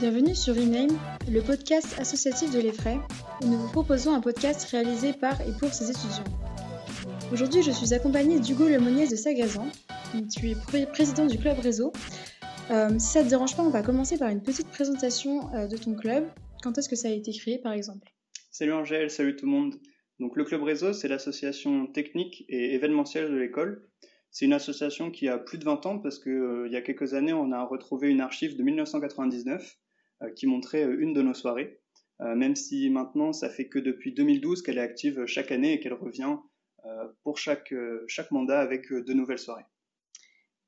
Bienvenue sur Rename, le podcast associatif de l'EFRAY, où nous vous proposons un podcast réalisé par et pour ses étudiants. Aujourd'hui, je suis accompagnée d'Hugo Lemonnier de Sagazan, tu es président du club réseau. Euh, si ça ne te dérange pas, on va commencer par une petite présentation euh, de ton club. Quand est-ce que ça a été créé, par exemple? Salut Angèle, salut tout le monde. Donc le club réseau, c'est l'association technique et événementielle de l'école. C'est une association qui a plus de 20 ans parce qu'il euh, y a quelques années, on a retrouvé une archive de 1999 euh, qui montrait euh, une de nos soirées, euh, même si maintenant ça fait que depuis 2012 qu'elle est active chaque année et qu'elle revient pour chaque, chaque mandat avec de nouvelles soirées.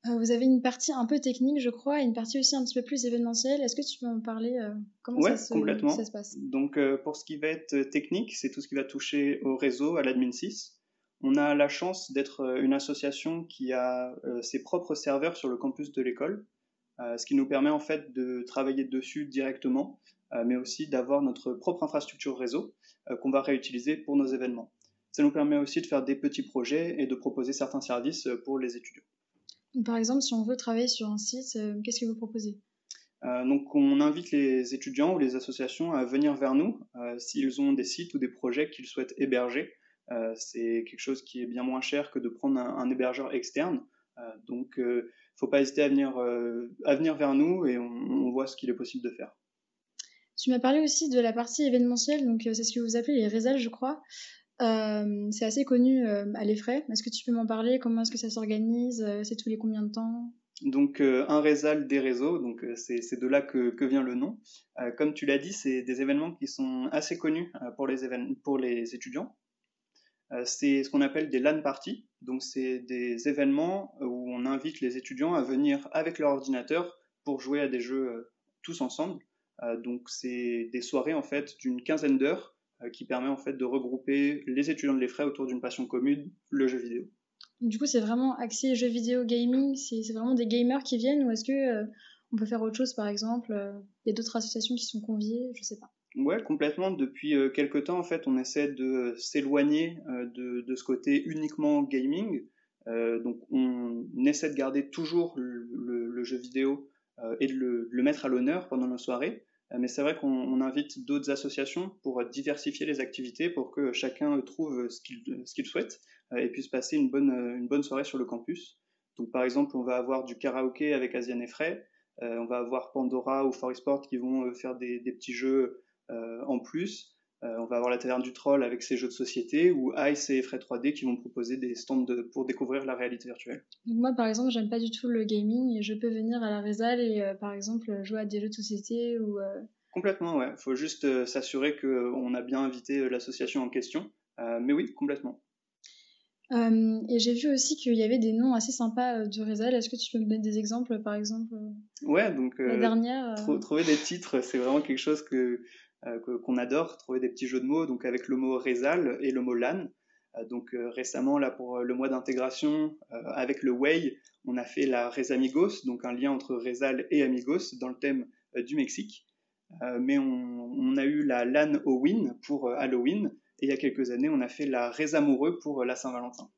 Vous avez une partie un peu technique, je crois, et une partie aussi un petit peu plus événementielle. Est-ce que tu peux en parler Comment ça, se, complètement. ça se passe? Donc, pour ce qui va être technique, c'est tout ce qui va toucher au réseau, à l'admin 6. On a la chance d'être une association qui a ses propres serveurs sur le campus de l'école. Euh, ce qui nous permet en fait de travailler dessus directement, euh, mais aussi d'avoir notre propre infrastructure réseau euh, qu'on va réutiliser pour nos événements. Ça nous permet aussi de faire des petits projets et de proposer certains services pour les étudiants. Par exemple, si on veut travailler sur un site, qu'est-ce que vous proposez? Donc, on invite les étudiants ou les associations à venir vers nous s'ils ont des sites ou des projets qu'ils souhaitent héberger. c'est quelque chose qui est bien moins cher que de prendre un, hébergeur externe. donc, faut pas hésiter à venir, euh, à venir vers nous et on, voit ce qu'il est possible de faire. Tu m'as parlé aussi de la partie événementielle, donc euh, c'est ce que vous appelez les réseaux, je crois. Euh, c'est assez connu à l'effray. Est-ce que tu peux m'en parler? Comment est-ce que ça s'organise? C'est tous les combien de temps? Donc un réseau, des réseaux, donc c'est de là que, que, vient le nom. comme tu l'as dit, c'est des événements qui sont assez connus pour, les pour les étudiants. Euh, c'est ce qu'on appelle des LAN parties. Donc, c'est des événements où on invite les étudiants à venir avec leur ordinateur pour jouer à des jeux euh, tous ensemble. Euh, donc, c'est des soirées en fait d'une quinzaine d'heures qui permet en fait de regrouper les étudiants de l'EFRAY autour d'une passion commune, le jeu vidéo. Du coup, c'est vraiment axé jeux vidéo gaming. C'est vraiment des gamers qui viennent ou est-ce que on peut faire autre chose par exemple Il y a d'autres associations qui sont conviées, je sais pas. Ouais, complètement. Depuis euh, quelques temps, en fait, on essaie de s'éloigner euh, de, de, ce côté uniquement gaming. Euh, donc, on essaie de garder toujours le, jeu vidéo euh, et de le, mettre à l'honneur pendant nos soirées. Euh, mais c'est vrai qu'on invite d'autres associations pour diversifier les activités, pour que chacun trouve ce qu'il qu'il souhaite et puisse passer une bonne, une bonne soirée sur le campus. Donc, par exemple, on va avoir du karaoké avec Asian et on va avoir Pandora ou Sport qui vont faire des, des petits jeux euh, en plus, euh, on va avoir la taverne du troll avec ses jeux de société ou Ice et Fred 3D qui vont proposer des stands pour découvrir la réalité virtuelle. moi par exemple j'aime pas du tout le gaming et je peux venir à la Rézal et euh, par exemple jouer à des jeux de société ou Complètement ouais, faut juste s'assurer qu'on a bien invité l'association en question. mais oui, complètement. et j'ai vu aussi qu'il y avait des noms assez sympas du Rézal. Est-ce que tu peux me donner des exemples, par exemple Ouais, donc la dernière. Trouver des titres, c'est vraiment quelque chose que euh, qu'on adore, trouver des petits jeux de mots, donc avec le mot Rezal et le mot LAN. Euh, donc euh, récemment, là pour le mois d'intégration, avec le Way, on a fait la Rezamigos, donc un lien entre Rezal et Amigos dans le thème du Mexique. mais on, a eu la LAN Halloween pour Halloween, et il y a quelques années, on a fait la Résamoureux pour la Saint-Valentin.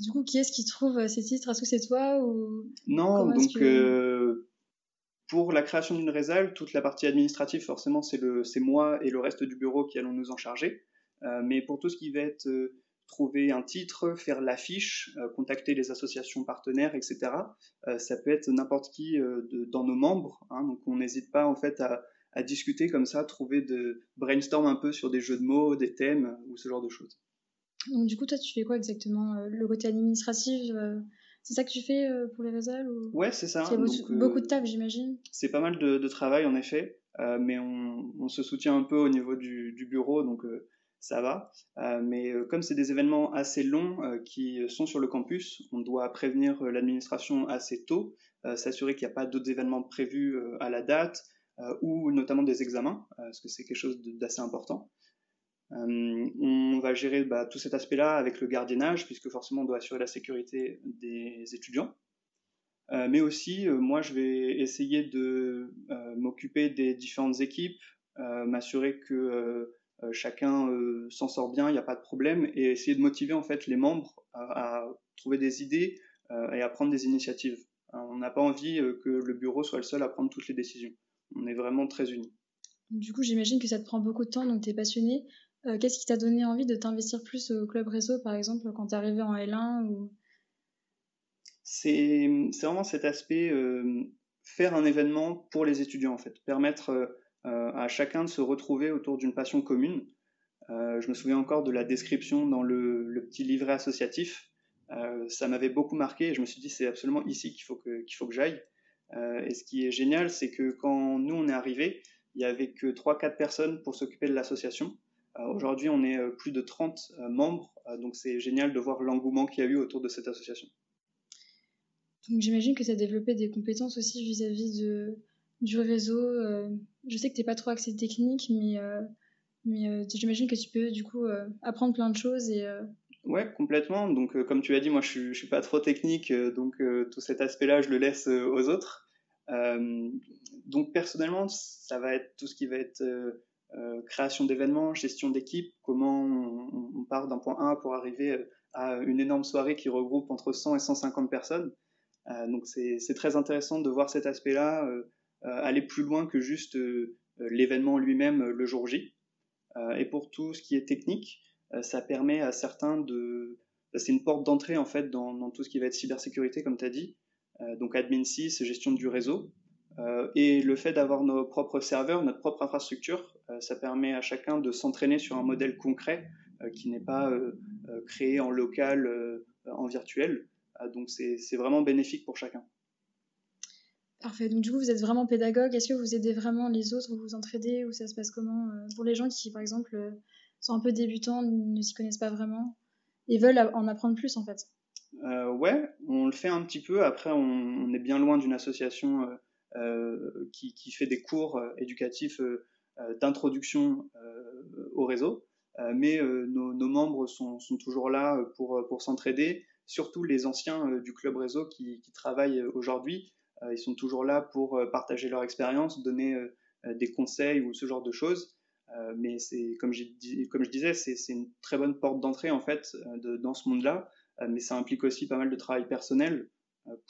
du coup, qui est-ce qui trouve ces titres? Est-ce que c'est toi ou Non, donc pour la création d'une réserve, toute la partie administrative, forcément, c'est moi et le reste du bureau qui allons nous en charger. Euh, mais pour tout ce qui va être euh, trouver un titre, faire l'affiche, euh, contacter les associations partenaires, etc., ça peut être n'importe qui dans nos membres. Hein. donc on n'hésite pas en fait à, à, discuter comme ça, trouver de brainstorm un peu sur des jeux de mots, des thèmes ou ce genre de choses. Donc du coup, toi, tu fais quoi exactement Le côté administratif c'est ça que tu fais euh, pour les réseaux ou... Ouais, c'est ça. C'est beaucoup, de taf, j'imagine. C'est pas mal de, travail, en effet, euh, mais on, se soutient un peu au niveau du, bureau, donc euh, ça va. mais comme c'est des événements assez longs qui sont sur le campus, on doit prévenir l'administration assez tôt, s'assurer qu'il n'y a pas d'autres événements prévus à la date, ou notamment des examens, parce que c'est quelque chose d'assez important. Euh, on va gérer bah, tout cet aspect-là avec le gardiennage, puisque forcément on doit assurer la sécurité des étudiants. Euh, mais aussi, euh, moi, je vais essayer de m'occuper des différentes équipes, m'assurer que chacun s'en sort bien, il n'y a pas de problème, et essayer de motiver en fait les membres à, à trouver des idées et à prendre des initiatives. on n'a pas envie que le bureau soit le seul à prendre toutes les décisions. on est vraiment très unis. Du coup, j'imagine que ça te prend beaucoup de temps, donc tu es passionné. Qu'est-ce qui t'a donné envie de t'investir plus au club réseau, par exemple, quand tu es arrivé en L1 ou... C'est vraiment cet aspect faire un événement pour les étudiants, en fait. Permettre à chacun de se retrouver autour d'une passion commune. je me souviens encore de la description dans le petit livret associatif euh, ça m'avait beaucoup marqué et je me suis dit c'est absolument ici qu'il faut que, qu'il que j'aille. Euh, et ce qui est génial, c'est que quand nous on est arrivés, il n'y avait que 3-4 personnes pour s'occuper de l'association. Euh, aujourd'hui, on est plus de 30 membres, donc c'est génial de voir l'engouement qu'il y a eu autour de cette association. Donc j'imagine que tu as développé des compétences aussi vis-à-vis de, du réseau. je sais que tu n'es pas trop axé technique, mais, mais j'imagine que tu peux du coup apprendre plein de choses et Ouais, complètement. Donc, euh, comme tu as dit, moi, je suis, suis pas trop technique, euh, donc euh, tout cet aspect-là, je le laisse aux autres. donc, personnellement, ça va être tout ce qui va être création d'événements, gestion d'équipe, comment on, part d'un point A pour arriver à une énorme soirée qui regroupe entre 100 et 150 personnes. donc, c'est très intéressant de voir cet aspect-là aller plus loin que juste l'événement lui-même le jour J. et pour tout ce qui est technique, euh, ça permet à certains de. C'est une porte d'entrée en fait dans, tout ce qui va être cybersécurité, comme tu as dit. Euh, donc admin 6, gestion du réseau. Euh, et le fait d'avoir nos propres serveurs, notre propre infrastructure, ça permet à chacun de s'entraîner sur un modèle concret qui n'est pas créé en local, en virtuel. donc c'est vraiment bénéfique pour chacun. Parfait. Donc du coup, vous êtes vraiment pédagogue. Est-ce que vous aidez vraiment les autres, vous vous entraidez? Ou ça se passe comment pour les gens qui, par exemple, sont un peu débutants, ne s'y connaissent pas vraiment et veulent en apprendre plus en fait? Euh, ouais, on le fait un petit peu. Après, on, est bien loin d'une association euh, euh, qui, qui, fait des cours éducatifs d'introduction au réseau. mais nos, membres sont, toujours là pour, pour s'entraider, surtout les anciens du club réseau qui, travaillent aujourd'hui. ils sont toujours là pour partager leur expérience, donner des conseils ou ce genre de choses. Euh, mais c'est comme, comme je disais, c'est une très bonne porte d'entrée en fait euh, dans ce monde-là. Euh, mais ça implique aussi pas mal de travail personnel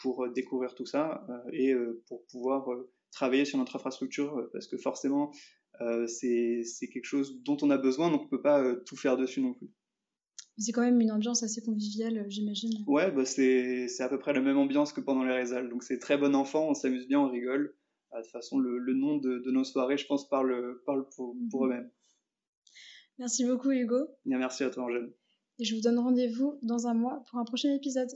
pour découvrir tout ça et pour pouvoir travailler sur notre infrastructure parce que forcément c'est quelque chose dont on a besoin donc on peut pas tout faire dessus non plus. C'est quand même une ambiance assez conviviale, j'imagine. Ouais, bah c'est à peu près la même ambiance que pendant les résales. Donc c'est très bon enfant, on s'amuse bien, on rigole. De toute façon, le, nom de, nos soirées, je pense, parle, parle pour, mhm. eux-mêmes. Merci beaucoup, Hugo. merci à toi, Angèle. Et je vous donne rendez-vous dans un mois pour un prochain épisode.